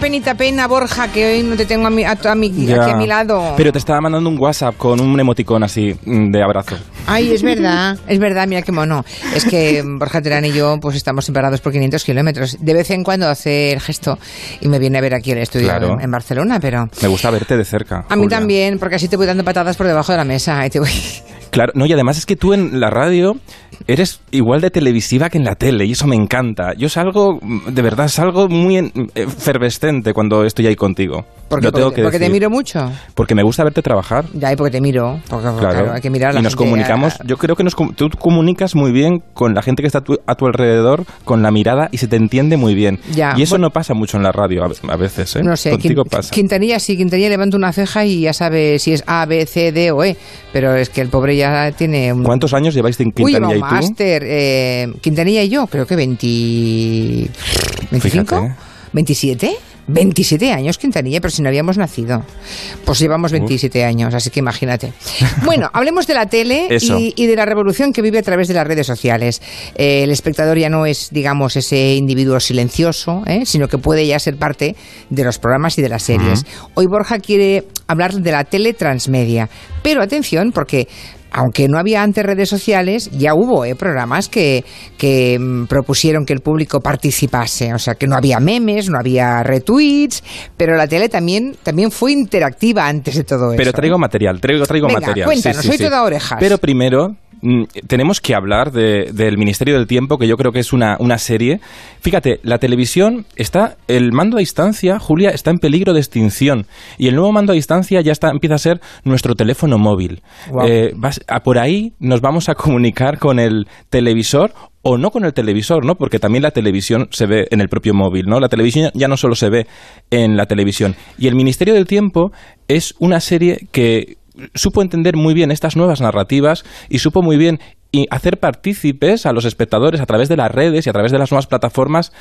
penita pena, Borja, que hoy no te tengo a mi, a, a mi- aquí a mi lado. Pero te estaba mandando un WhatsApp con un emoticón así mm, de abrazo. Ay, es verdad, es verdad, mira qué mono. Es que Borja Terán y yo pues estamos separados por 500 kilómetros. De vez en cuando hace el gesto y me viene a ver aquí el estudio Claro. en, en Barcelona, pero... Me gusta verte de cerca. A mí Julia. también, porque así te voy dando patadas por debajo de la mesa. Y te voy... Claro, no, y además es que tú en la radio eres igual de televisiva que en la tele, y eso me encanta. Yo salgo, de verdad, salgo muy en- efervescente cuando estoy ahí contigo. Porque, Lo tengo porque, que porque te decir. miro mucho. Porque me gusta verte trabajar. Ya, y porque te miro. Porque, claro, hay que mirar a la y nos gente, comunicamos, a- yo creo que nos, com- tú comunicas muy bien con la gente que está a tu, a tu alrededor, con la mirada, y se te entiende muy bien. Ya, y eso bueno. no pasa mucho en la radio a, a veces, ¿eh? No sé, Contigo Quin- pasa. Quintanilla sí, Quintanilla levanta una ceja y ya sabe si es A, B, C, D o E. Pero es que el pobre ya tiene un... ¿Cuántos años lleváis en Uy, Quintanilla un y tú? máster. Eh, Quintanilla y yo, creo que 20... ¿25? Fíjate, ¿eh? ¿27? 27 años, Quintanilla, pero si no habíamos nacido. Pues llevamos 27 años, así que imagínate. Bueno, hablemos de la tele y de la revolución que vive a través de las redes sociales. Eh, el espectador ya no es, digamos, ese individuo silencioso, ¿eh? sino que puede ya ser parte de los programas y de las series. Hoy Borja quiere hablar de la tele transmedia. Pero atención, porque aunque no había antes redes sociales, ya hubo eh, programas que, que mm, propusieron que el público participase. O sea, que no había memes, no había retweets, pero la tele también, también fue interactiva antes de todo eso. Pero traigo material, traigo, traigo Venga, material. cuéntanos, soy toda orejas. Pero primero tenemos que hablar de- del Ministerio del Tiempo, que yo creo que es una, una serie. Fíjate, la televisión está, el mando a distancia, Julia, está en peligro de extinción. Y el nuevo mando a distancia ya está, empieza a ser nuestro teléfono móvil. Eh, vas- a por ahí nos vamos a comunicar con el televisor o no con el televisor, ¿no? Porque también la televisión se ve en el propio móvil, ¿no? La televisión ya no solo se ve en la televisión. Y el Ministerio del Tiempo es una serie que supo entender muy bien estas nuevas narrativas y supo muy bien y hacer partícipes a los espectadores a través de las redes y a través de las nuevas plataformas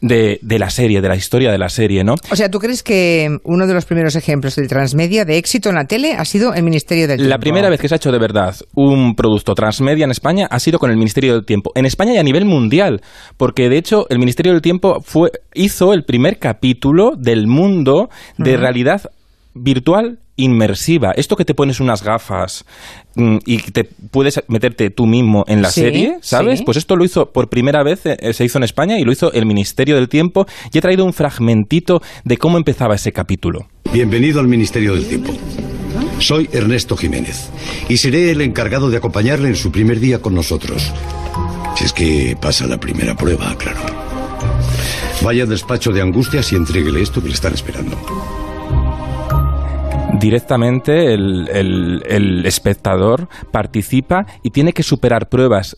de, de la serie, de la historia de la serie, ¿no? O sea, ¿tú crees que uno de los primeros ejemplos de transmedia de éxito en la tele ha sido el Ministerio del La Tiempo? primera vez que se ha hecho de verdad un producto transmedia en España ha sido con el Ministerio del Tiempo. En España y a nivel mundial, porque de hecho el Ministerio del Tiempo fue, hizo el primer capítulo del mundo de realidad virtual inmersiva. Esto que te pones unas gafas mm, y te puedes meterte tú mismo en la Sí, serie, ¿sabes? sí. Pues esto lo hizo por primera vez, eh, se hizo en España y lo hizo el Ministerio del Tiempo y he traído un fragmentito de cómo empezaba ese capítulo. Bienvenido al Ministerio del Tiempo. Soy Ernesto Jiménez y seré el encargado de acompañarle en su primer día con nosotros. Si es que pasa la primera prueba, claro. Vaya al despacho de Angustias y entréguele esto que le están esperando. Directamente el, el- el espectador participa y tiene que superar pruebas.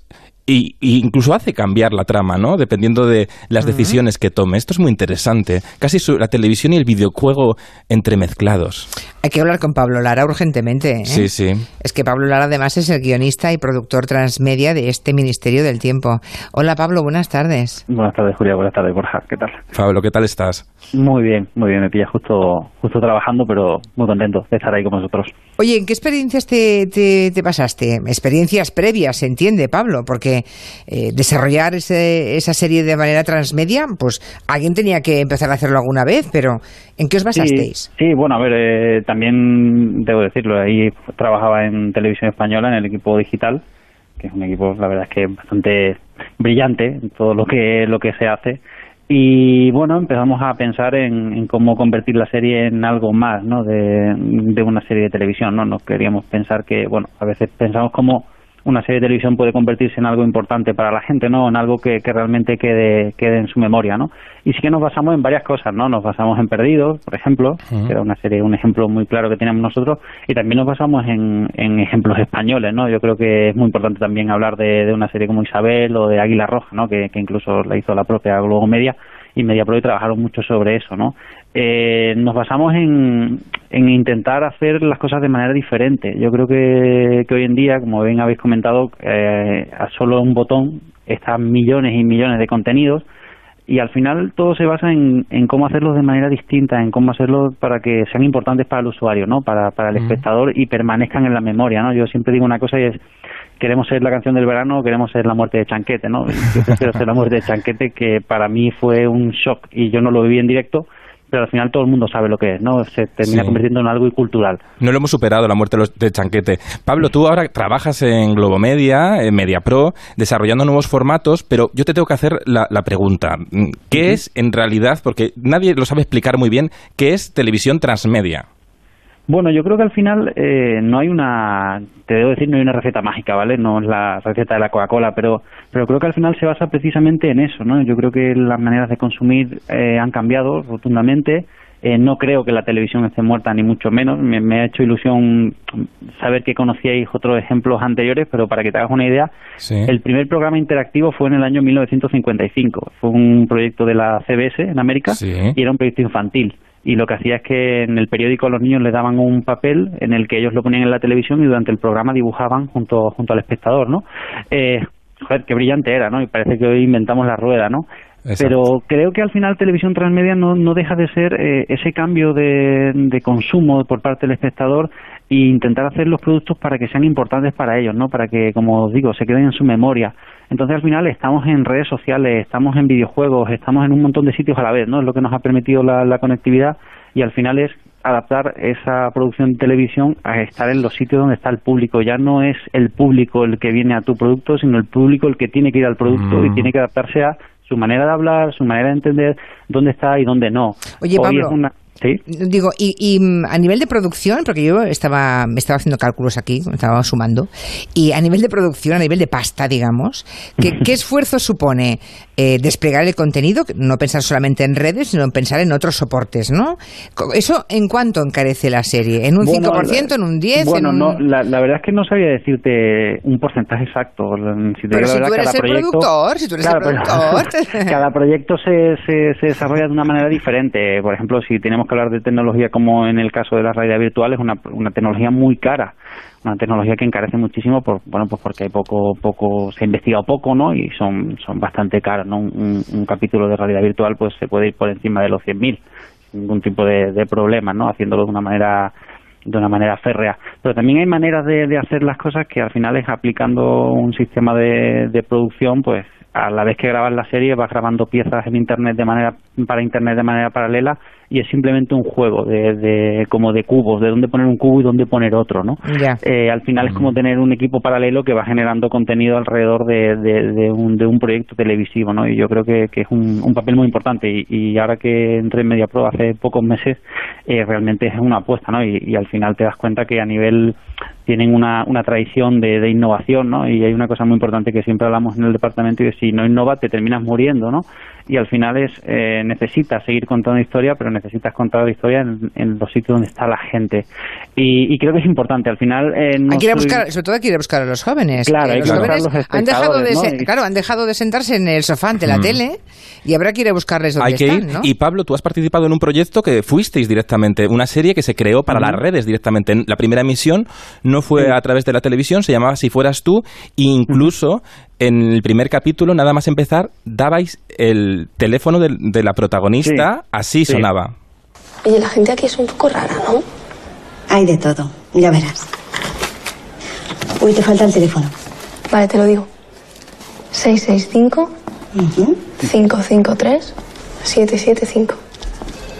Y, y incluso hace cambiar la trama, ¿no? Dependiendo de las decisiones que tome. Esto es muy interesante. Casi su- la televisión y el videojuego entremezclados. Hay que hablar con Pablo Lara urgentemente. ¿eh? Sí, sí. Es que Pablo Lara además es el guionista y productor transmedia de este Ministerio del Tiempo. Hola Pablo, buenas tardes. Buenas tardes, Julia. Buenas tardes, Borja. ¿Qué tal? Pablo, ¿qué tal estás? Muy bien, muy bien. Me pilla justo, justo trabajando, pero muy contento de estar ahí con vosotros. Oye, ¿en qué experiencias te, te- te pasaste? Experiencias previas, se entiende, Pablo, porque eh, desarrollar ese- esa serie de manera transmedia, pues alguien tenía que empezar a hacerlo alguna vez, pero ¿en qué os basasteis? Sí, sí, bueno, a ver, eh, también debo decirlo, ahí trabajaba en televisión española, en el equipo digital, que es un equipo, la verdad es que bastante brillante en todo lo que, lo que se hace. Y bueno, empezamos a pensar en, en cómo convertir la serie en algo más, ¿no? De, de una serie de televisión, ¿no? Nos queríamos pensar que, bueno, a veces pensamos cómo una serie de televisión puede convertirse en algo importante para la gente, ¿no? En algo que, que realmente quede, quede en su memoria, ¿no? Y sí que nos basamos en varias cosas, ¿no? Nos basamos en Perdidos, por ejemplo, que era una serie, un ejemplo muy claro que teníamos nosotros, y también nos basamos en, en ejemplos españoles, ¿no? Yo creo que es muy importante también hablar de, de una serie como Isabel o de Águila Roja, ¿no? Que, que incluso la hizo la propia Globo Media y MediaPro y trabajaron mucho sobre eso, ¿no? Eh, nos basamos en, en intentar hacer las cosas de manera diferente. Yo creo que, que hoy en día, como bien habéis comentado, eh, a solo un botón están millones y millones de contenidos y al final todo se basa en, en cómo hacerlos de manera distinta, en cómo hacerlos para que sean importantes para el usuario, ¿no? Para, para el espectador y permanezcan en la memoria, ¿no? Yo siempre digo una cosa y es queremos ser la canción del verano queremos ser la muerte de Chanquete, ¿no? Yo prefiero ser la muerte de Chanquete que para mí fue un shock y yo no lo viví en directo, pero al final todo el mundo sabe lo que es, ¿no? Se termina convirtiendo en algo cultural. No lo hemos superado, la muerte de Chanquete. Pablo, tú ahora trabajas en Globomedia, en Media Pro, desarrollando nuevos formatos, pero yo te tengo que hacer la, pregunta. ¿Qué es en realidad, porque nadie lo sabe explicar muy bien, qué es televisión transmedia? Bueno, yo creo que al final eh, no hay una, te debo decir, no hay una receta mágica, ¿vale? No es la receta de la Coca-Cola, pero, pero creo que al final se basa precisamente en eso, ¿no? Yo creo que las maneras de consumir eh, han cambiado rotundamente. Eh, no creo que la televisión esté muerta, ni mucho menos. Me, ha hecho ilusión saber que conocíais otros ejemplos anteriores, pero para que te hagas una idea, el primer programa interactivo fue en el año 1955. Fue un proyecto de la CBS en América y era un proyecto infantil y lo que hacía es que en el periódico a los niños les daban un papel en el que ellos lo ponían en la televisión y durante el programa dibujaban junto, junto al espectador, ¿no? Eh, joder, qué brillante era, ¿no? Y parece que hoy inventamos la rueda, ¿no? Pero creo que al final televisión transmedia no, no deja de ser eh, ese cambio de, de consumo por parte del espectador e intentar hacer los productos para que sean importantes para ellos, ¿no? Para que, como os digo, se queden en su memoria. Entonces al final estamos en redes sociales, estamos en videojuegos, estamos en un montón de sitios a la vez, ¿no? Es lo que nos ha permitido la, conectividad y al final es adaptar esa producción de televisión a estar en los sitios donde está el público. Ya no es el público el que viene a tu producto, sino el público el que tiene que ir al producto y mm. tiene que adaptarse a su manera de hablar, su manera de entender dónde está y dónde no. Oye, Pablo, Digo, y, mm, a nivel de producción, porque yo estaba, me estaba haciendo cálculos aquí, me estaba sumando, y a nivel de producción, a nivel de pasta, digamos, ¿qué, qué esfuerzo supone eh, desplegar el contenido? No pensar solamente en redes, sino en pensar en otros soportes, ¿no? ¿Eso en cuánto encarece la serie? ¿En un 5%, en un 10%? Bueno, no, la, verdad es que no sabía decirte un porcentaje exacto. Si pero si tú eres el productor, si tú eres el productor... cada proyecto se, se, se desarrolla de una manera diferente. Por ejemplo, si tenemos que hablar de tecnología como en el caso de la realidad virtual, es una, una tecnología muy cara, una tecnología que encarece muchísimo, por, bueno, pues porque hay poco, poco, se ha investigado poco, ¿no? Y son, son bastante caros, ¿no? Un, un capítulo de realidad virtual, pues se puede ir por encima de los 100.000, sin ningún tipo de, de problema, ¿no? Haciéndolo de una manera de una manera férrea. Pero también hay maneras de, de, hacer las cosas que al final es aplicando un sistema de, de producción, pues a la vez que grabas la serie vas grabando piezas en internet de manera para internet de manera paralela y es simplemente un juego de, de como de cubos de dónde poner un cubo y dónde poner otro no eh, al final es como tener un equipo paralelo que va generando contenido alrededor de, de, un, de un proyecto televisivo no y yo creo que, que es un, un, papel muy importante. Y, y, ahora que entré en MediaPro hace pocos meses eh, realmente es una apuesta no y, y al final te das cuenta que a nivel tienen una, una tradición de, de, innovación, ¿no? Y hay una cosa muy importante que siempre hablamos en el departamento y es si no innovas te terminas muriendo, ¿no? y al final es eh, necesitas seguir contando historia, pero necesitas contar la historia en, los sitios donde está la gente. Y, creo que es importante. Al final. Eh, hay que ir a buscar, sobre todo hay que ir a buscar a los jóvenes. Claro, los jóvenes han dejado de claro, han dejado de sentarse en el sofá ante la mm. tele y habrá que ir a buscarles donde hay que están, ir. Y Pablo, tú has participado en un proyecto que fuisteis directamente, una serie que se creó para las redes directamente. La primera emisión no fue a través de la televisión, se llamaba Si fueras tú, e incluso en el primer capítulo, nada más empezar, dabais el teléfono de, la protagonista, así sonaba. Oye, la gente aquí es un poco rara, ¿no? Hay de todo, ya verás. Uy, te falta el teléfono. Vale, te lo digo. 665 553 775.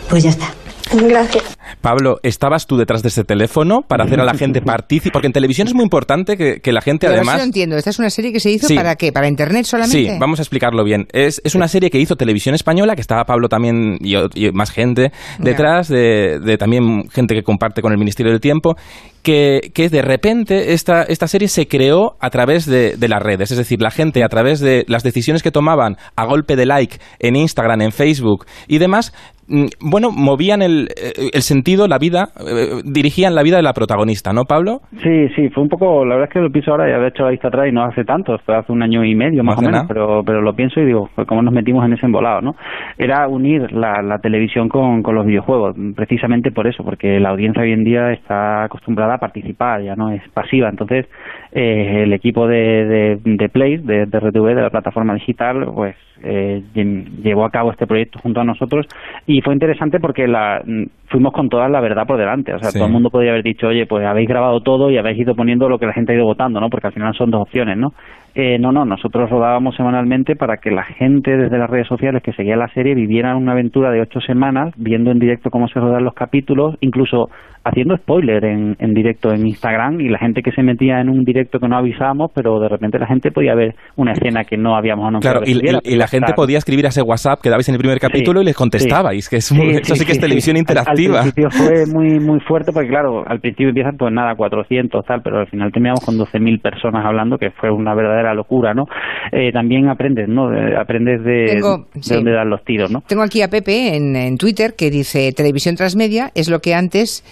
Pues ya está. Gracias. Pablo, ¿estabas tú detrás de ese teléfono para hacer a la gente partícipe? Porque en televisión es muy importante que, la gente además... no entiendo. ¿Esta es una serie que se hizo para qué? ¿Para Internet solamente? Sí, vamos a explicarlo bien. Es, una serie que hizo Televisión Española, que estaba Pablo también y, más gente detrás, de, también gente que comparte con el Ministerio del Tiempo, que, que, de repente esta, esta serie se creó a través de, de, las redes. Es decir, la gente a través de las decisiones que tomaban a golpe de like en Instagram, en Facebook y demás, mm, bueno, movían el, eh, el sentido, la vida, eh, dirigían la vida de la protagonista, ¿no, Pablo? Sí, sí, fue un poco, la verdad es que lo pienso ahora, ya de hecho la vista atrás y no hace tanto, fue hace un año y medio más o menos, pero, pero lo pienso y digo, pues cómo nos metimos en ese embolado, ¿no? Era unir la, la televisión con, con los videojuegos, precisamente por eso, porque la audiencia hoy en día está acostumbrada a participar, ya no es pasiva, entonces eh, el equipo de, de, Play, de, de RTV, de la plataforma digital, pues eh, lle- llevó a cabo este proyecto junto a nosotros y fue interesante porque la, mm, fuimos con toda la verdad por delante. O sea, Sí. todo el mundo podría haber dicho, oye, pues habéis grabado todo y habéis ido poniendo lo que la gente ha ido votando, ¿no? Porque al final son dos opciones, ¿no? Eh, no, no, nosotros rodábamos semanalmente para que la gente desde las redes sociales que seguía la serie viviera una aventura de ocho semanas, viendo en directo cómo se rodan los capítulos, incluso haciendo spoiler en, en directo en Instagram y la gente que se metía en un directo que no avisábamos, pero de repente la gente podía ver una escena que no habíamos anunciado. Claro, y la gente podía escribir a ese WhatsApp que dabais en el primer capítulo Sí, y les contestabais, que es sí. muy- Sí, eso sí, sí, que es sí, televisión sí. Al- interactiva. Al, principio fue muy muy fuerte porque claro, al principio empiezan pues nada, 400 tal, pero al final terminamos con 12.000 personas hablando, que fue una verdadera locura, ¿no? Eh, también aprendes, ¿no? Eh, aprendes de, Tengo- de sí. dónde dan los tiros, ¿no? Tengo aquí a Pepe en, en Twitter que dice televisión transmedia es lo que antes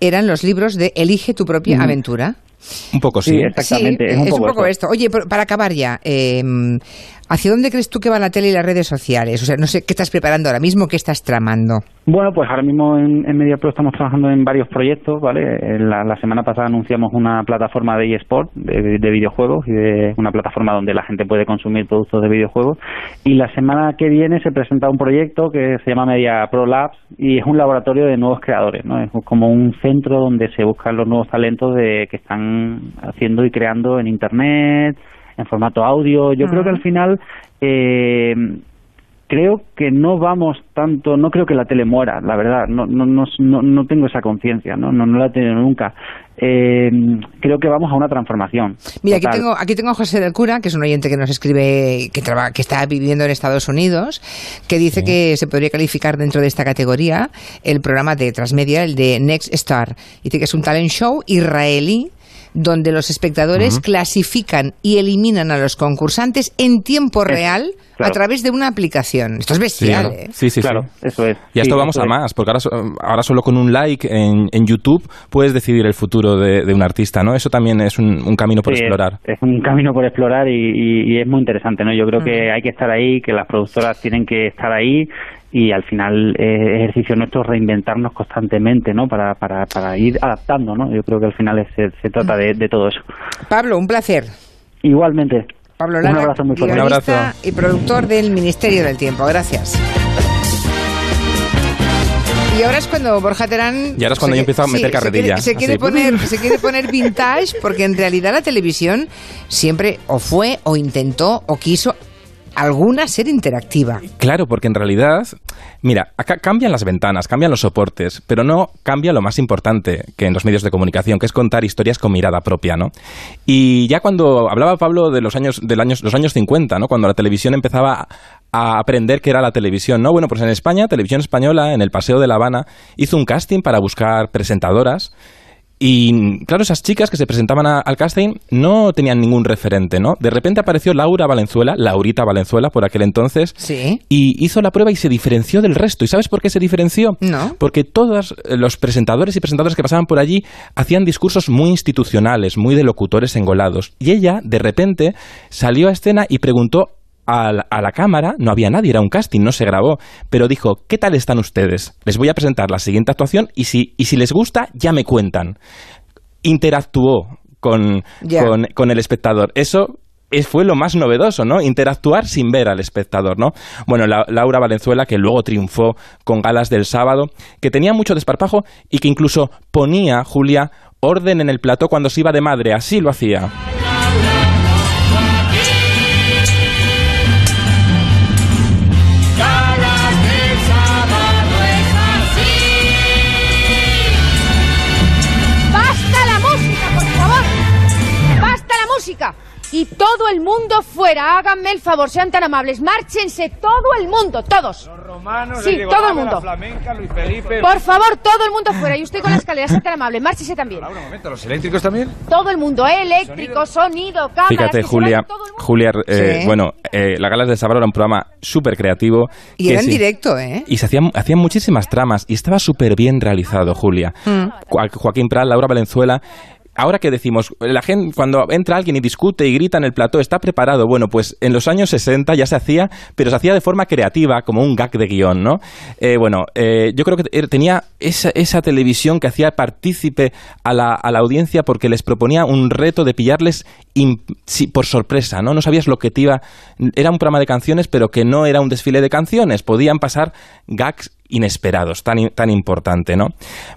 eran los libros de Elige tu propia Ujú. aventura. Un poco sí. Sí, exactamente. Sí, es un poco, eso. esto. Oye, para acabar ya, eh, ¿hacia dónde crees tú que va la tele y las redes sociales? O sea, no sé qué estás preparando ahora mismo, qué estás tramando. Bueno, pues ahora mismo en, MediaPro estamos trabajando en varios proyectos, ¿vale? La, la semana pasada anunciamos una plataforma de eSport, de, de videojuegos, y de una plataforma donde la gente puede consumir productos de videojuegos. Y la semana que viene se presenta un proyecto que se llama MediaPro Labs y es un laboratorio de nuevos creadores, ¿no? Es como un centro donde se buscan los nuevos talentos de que están haciendo y creando en Internet, en formato audio. Yo creo que al final... Eh, creo que no vamos tanto, no creo que la tele muera, la verdad, no no no, no, no tengo esa conciencia, ¿no? no no la he tenido nunca. Eh, creo que vamos a una transformación. Mira, aquí tengo, aquí tengo a José del Cura, que es un oyente que nos escribe, que, traba- que está viviendo en Estados Unidos, que dice que se podría calificar dentro de esta categoría el programa de Transmedia, el de Next Star. Dice que es un talent show israelí donde los espectadores clasifican y eliminan a los concursantes en tiempo real claro. través de una aplicación. Esto es Sí, bestial, claro. ¿eh? sí, sí, sí. Claro, eso es. Y a Sí, esto vamos a más, porque ahora, so- ahora solo con un like en, en YouTube puedes decidir el futuro de, de un artista, ¿no? Eso también es un, un camino por Sí, explorar. Es, es un camino por explorar y, y- y es muy interesante, ¿no? Yo creo Mm. que hay que estar ahí, que las productoras tienen que estar ahí y al final eh, ejercicio nuestro es reinventarnos constantemente, ¿no? Para, para, para ir adaptando, ¿no? Yo creo que al final es- se, se trata de, de todo eso. Pablo, un placer. Igualmente. Pablo Un Lara, abrazo muy fuerte. Un abrazo. y productor del Ministerio del Tiempo. Gracias. Y ahora es cuando Borja Terán... Y ahora es cuando yo empiezo a meter se carrerilla, quiere- Se quiere, así. poner, se quiere poner vintage porque en realidad la televisión siempre o fue o intentó o quiso alguna ser interactiva. Claro, porque en realidad, mira, acá cambian las ventanas, cambian los soportes, pero no cambia lo más importante que en los medios de comunicación, que es contar historias con mirada propia, ¿no? Y ya cuando hablaba Pablo de los años, del años, los años 50, ¿no? Cuando la televisión empezaba a aprender qué era la televisión, ¿no? Bueno, pues en España, Televisión Española, en el Paseo de La Habana, hizo un casting para buscar presentadoras y claro, esas chicas que se presentaban a- al casting no tenían ningún referente, ¿no? De repente apareció Laura Valenzuela, Laurita Valenzuela por aquel entonces, Sí. y hizo la prueba y se diferenció del resto. ¿Y sabes por qué se diferenció? No. Porque todos eh, los presentadores y presentadoras que pasaban por allí hacían discursos muy institucionales, muy de locutores engolados. Y ella, de repente, salió a escena y preguntó a la, a la cámara, no había nadie, era un casting, no se grabó, pero dijo, ¿qué tal están ustedes? Les voy a presentar la siguiente actuación y si, y si les gusta, ya me cuentan. Interactuó con, con, con el espectador. Eso es- fue lo más novedoso, ¿no? Interactuar sin ver al espectador, ¿no? Bueno, la- Laura Valenzuela, que luego triunfó con galas del sábado, que tenía mucho desparpajo y que incluso ponía, Julia, orden en el plató cuando se iba de madre, así lo hacía. Música! Y todo el mundo fuera, háganme el favor, sean tan amables, márchense todo el mundo, todos. sí, todo el mundo. Por favor, todo el mundo fuera. Y usted con la escalera, sean tan amable, márchese también. un momento, ¿los eléctricos también? Todo el mundo, ¿eh? eléctrico, sonido, cámaras. Fíjate, Julia. Julia, eh, Sí. bueno, eh, la Galas del Sábado era un programa súper creativo. Y que era en sí- directo, ¿eh? Y se hacían, hacían muchísimas tramas y estaba súper bien realizado, Julia. Mm. Jo- Joaquín Prat, Laura Valenzuela. Ahora que decimos, la gente, cuando entra alguien y discute y grita en el plató, está preparado. Bueno, pues en los años 60 ya se hacía, pero se hacía de forma creativa, como un gag de guion, ¿no? Eh, bueno, eh, yo creo que er- tenía esa, esa televisión que hacía partícipe a la, a la audiencia porque les proponía un reto de pillarles sí, por sorpresa, ¿no? No sabías lo que te iba... Era un programa de canciones, pero que no era un desfile de canciones. Podían pasar gags inesperados, tan, tan importante, ¿no?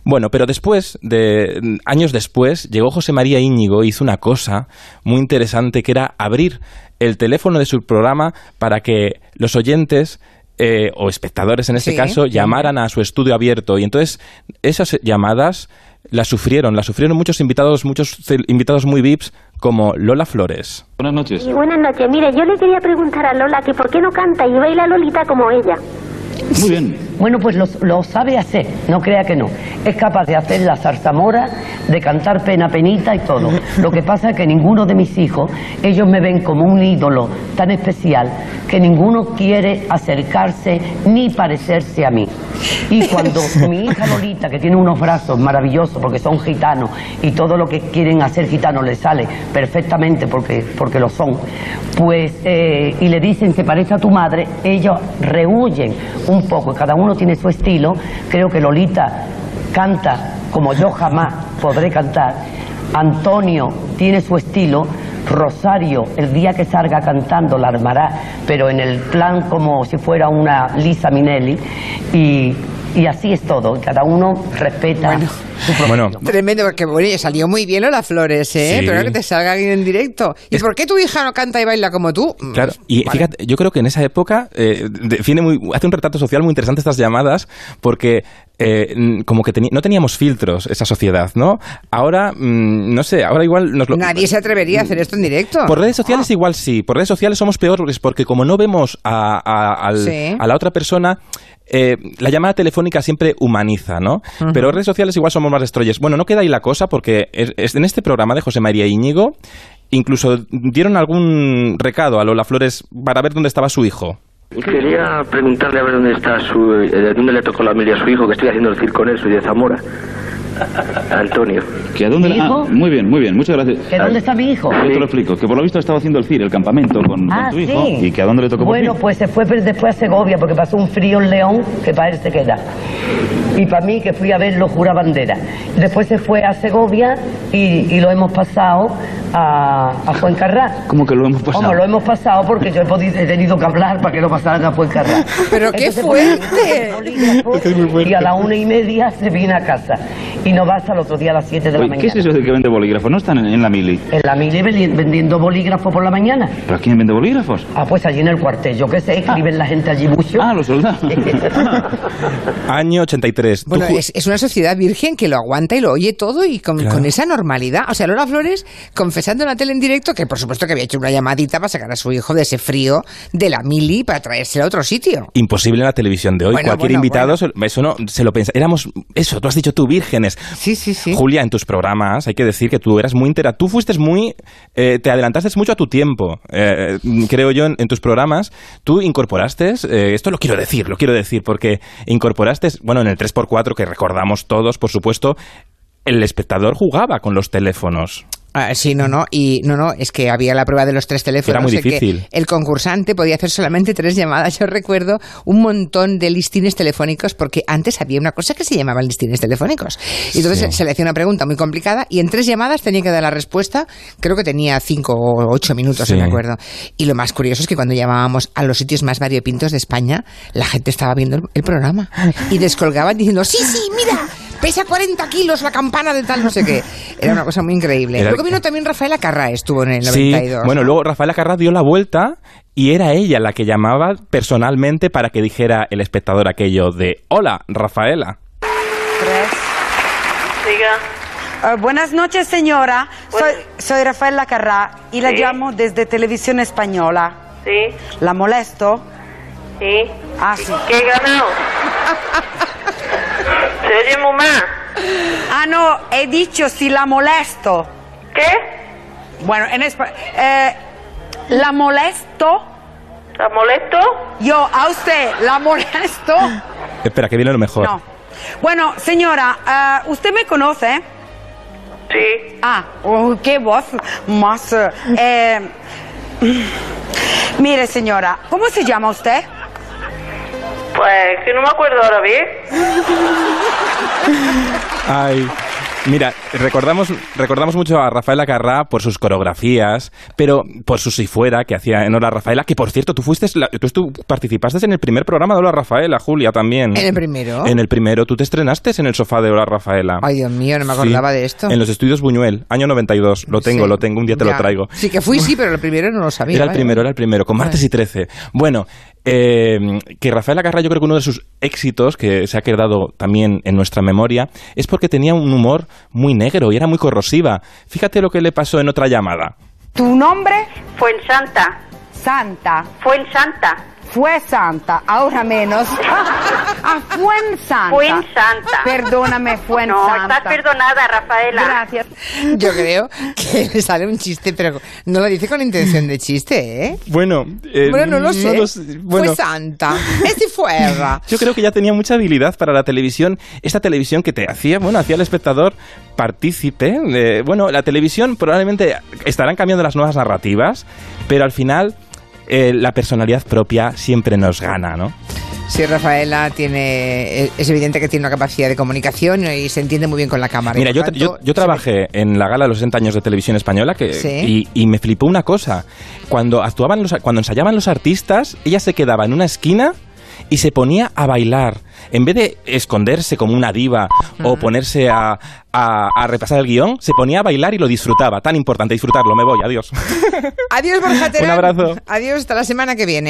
Bueno, pero después, de años después, llegó José María Íñigo y hizo una cosa muy interesante que era abrir el teléfono de su programa para que los oyentes eh, o espectadores en este Sí, caso sí. llamaran a su estudio abierto y entonces esas llamadas las sufrieron, las sufrieron muchos invitados, muchos invitados muy VIPs como Lola Flores. Buenas noches. Y buenas noches. Mire, yo le quería preguntar a Lola que por qué no canta y baila Lolita como ella. Muy bien. Bueno, pues lo, lo sabe hacer, no crea que no. Es capaz de hacer la zarzamora, de cantar pena penita y todo. Lo que pasa es que ninguno de mis hijos, ellos me ven como un ídolo tan especial que ninguno quiere acercarse ni parecerse a mí. Y cuando mi hija Lolita, que tiene unos brazos maravillosos porque son gitanos y todo lo que quieren hacer gitanos les sale perfectamente porque, porque lo son, pues, eh, y le dicen que parece a tu madre, ellos rehuyen un poco, cada uno tiene su estilo, creo que Lolita canta como yo jamás podré cantar, Antonio tiene su estilo, Rosario el día que salga cantando la armará, pero en el plan como si fuera una Lisa Minelli, y, y así es todo, cada uno respeta propio Bueno, Tremendo, porque bueno, y salió muy bien Lola Flores, ¿eh? Sí. Pero que te salga alguien en directo. ¿Y por qué tu hija no canta y baila como tú? Mm, Claro, y Vale. fíjate, yo creo que en esa época eh, define muy, hace un retrato social muy interesante estas llamadas, porque eh, como que no teníamos filtros esa sociedad, ¿no? Ahora, mm, no sé, ahora igual nos lo... Nadie se atrevería a hacer esto en directo. Por redes sociales igual sí, por redes sociales somos peores porque como no vemos a, a- al- Sí. a la otra persona, eh, la llamada telefónica siempre humaniza, ¿no? Pero en redes sociales igual somos más destroyers. Bueno, no queda ahí la cosa porque es- es- en este programa de José María Íñigo incluso dieron algún recado a Lola Flores para ver dónde estaba su hijo. Quería preguntarle a ver dónde está su, eh, dónde le tocó la familia a su hijo, que estoy haciendo el circo con él, soy de Zamora. Antonio. ¿Que a dónde ¿Mi ah, hijo? muy bien, muy bien, muchas gracias. ¿Que dónde está mi hijo? Yo te lo explico, que por lo visto estaba haciendo el CIR, el campamento con, con Ah, tu hijo, sí. y que a dónde le tocó Bueno, pues se fue pero después a Segovia porque pasó un frío en León que para él se queda. Y para mí que fui a verlo jura bandera. Después se fue a Segovia y, y lo hemos pasado a, a Fuencarral. ¿Cómo que lo hemos pasado? Como lo hemos pasado porque yo he, podido- he tenido que hablar para que lo pasaran a Fuencarral. Pero qué Entonces, fuerte. Y a la una y media se vino a casa. Y no va hasta el otro día a las siete de la mañana. ¿Qué es eso de que vende bolígrafos? ¿No están en, en la mili? En la mili vendi- vendiendo bolígrafo por la mañana. ¿Pero quién vende bolígrafos? Ah, pues allí en el cuartel, yo qué sé, escriben la gente allí mucho. Ah, los soldados. Año 83. Tú Bueno, es, es una sociedad virgen que lo aguanta y lo oye todo y con, Claro. con esa normalidad. O sea, Lola Flores confesando en la tele en directo que por supuesto que había hecho una llamadita para sacar a su hijo de ese frío de la mili para traérselo a otro sitio. Imposible en la televisión de hoy. Bueno, Cualquier bueno, invitado, se- eso no se lo piensa. Éramos, eso, tú has dicho tú, vírgenes. Sí, sí, sí. Julia, en tus programas hay que decir que tú eras muy intera. Tú fuiste muy. eh, te adelantaste mucho a tu tiempo. Eh, creo yo, en, en tus programas. Tú incorporaste. eh, esto lo quiero decir, lo quiero decir, porque incorporaste. Bueno, en el 3x4, que recordamos todos, por supuesto. El espectador jugaba con los teléfonos. Ah, sí, no, no, y no, no, es que había la prueba de los tres teléfonos. Era muy que difícil. el concursante podía hacer solamente tres llamadas. Yo recuerdo un montón de listines telefónicos, porque antes había una cosa que se llamaban listines telefónicos. Y entonces Sí. se, se le hacía una pregunta muy complicada y en tres llamadas tenía que dar la respuesta. Creo que tenía cinco o ocho minutos, Sí. no me acuerdo. Y lo más curioso es que cuando llamábamos a los sitios más variopintos de España, la gente estaba viendo el, el programa y descolgaban diciendo, sí, sí, mira. Pesa 40 kilos la campana de tal no sé qué. Era una cosa muy increíble. Era- Luego vino también Rafaela Carrá, estuvo en el Sí, 92. bueno, luego Rafaela Carrá dio la vuelta y era ella la que llamaba personalmente para que dijera el espectador aquello de Hola, Rafaela. Diga. buenas noches, señora. Soy, soy Rafael Lacarrá y la Sí. llamo desde Televisión Española. Sí, ¿La molesto? sí. Ah, sí. ¿Qué he ganado? Se oye muy mal. Ah, no, he dicho si la molesto. ¿Qué? Bueno, en español. ¿La molesto? ¿La molesto? Yo, a usted, ¿la molesto? Espera, que viene lo mejor. No. Bueno, señora, ah, usted me conoce. Sí. Ah, oh, qué voz más... eh, eh, mire, señora, ¿cómo se llama usted? Pues que no me acuerdo ahora bien. Ay. Mira, recordamos, recordamos mucho a Rafaela Carrá por sus coreografías, pero por su si fuera que hacía en Hola Rafaela, que por cierto, tú fuiste, la- tú, participaste en el primer programa de Hola Rafaela, Julia, también. ¿En el primero? En el primero, tú te estrenaste en el sofá de Hola Rafaela. Ay, Dios mío, no me acordaba de esto. En los estudios Buñuel, año 92. Lo tengo, Sí. lo tengo, un día te Ya. lo traigo. Sí que fui, sí, pero el primero no lo sabía. Era el vaya. primero, era el primero, con martes y 13. Bueno, eh, que Rafael Acarra, yo creo que uno de sus éxitos, que se ha quedado también en nuestra memoria, es porque tenía un humor muy negro y era muy corrosiva. Fíjate lo que le pasó en otra llamada. ¿Tu nombre? Fuensanta. Santa. Fuensanta. Fue Santa, ahora menos. Ah, Fuensanta. Fuensanta. Perdóname, Fuensanta. No, estás perdonada, Rafaela. Gracias. Yo creo que le sale un chiste, pero no lo dice con intención de chiste, ¿eh? Bueno, eh, bueno, no lo sé. bueno, Fue santa. Es si fuera. Yo creo que ya tenía mucha habilidad para la televisión, esta televisión que te hacía, bueno, hacía al espectador partícipe. de- bueno, la televisión probablemente estarán cambiando las nuevas narrativas, pero al final eh, la personalidad propia siempre nos gana, ¿no? Sí, Rafaela tiene, es evidente que tiene una capacidad de comunicación y se entiende muy bien con la cámara. Mira, yo, tanto, yo, yo trabajé en la gala de los 60 años de televisión española que, Sí. y, y me flipó una cosa. Cuando actuaban los, cuando ensayaban los artistas, ella se quedaba en una esquina y se ponía a bailar. En vez de esconderse como una diva o ponerse a, a- a repasar el guion, se ponía a bailar y lo disfrutaba. Tan importante disfrutarlo. Me voy, adiós. Adiós, Borja Terán. Un abrazo. Adiós, hasta la semana que viene.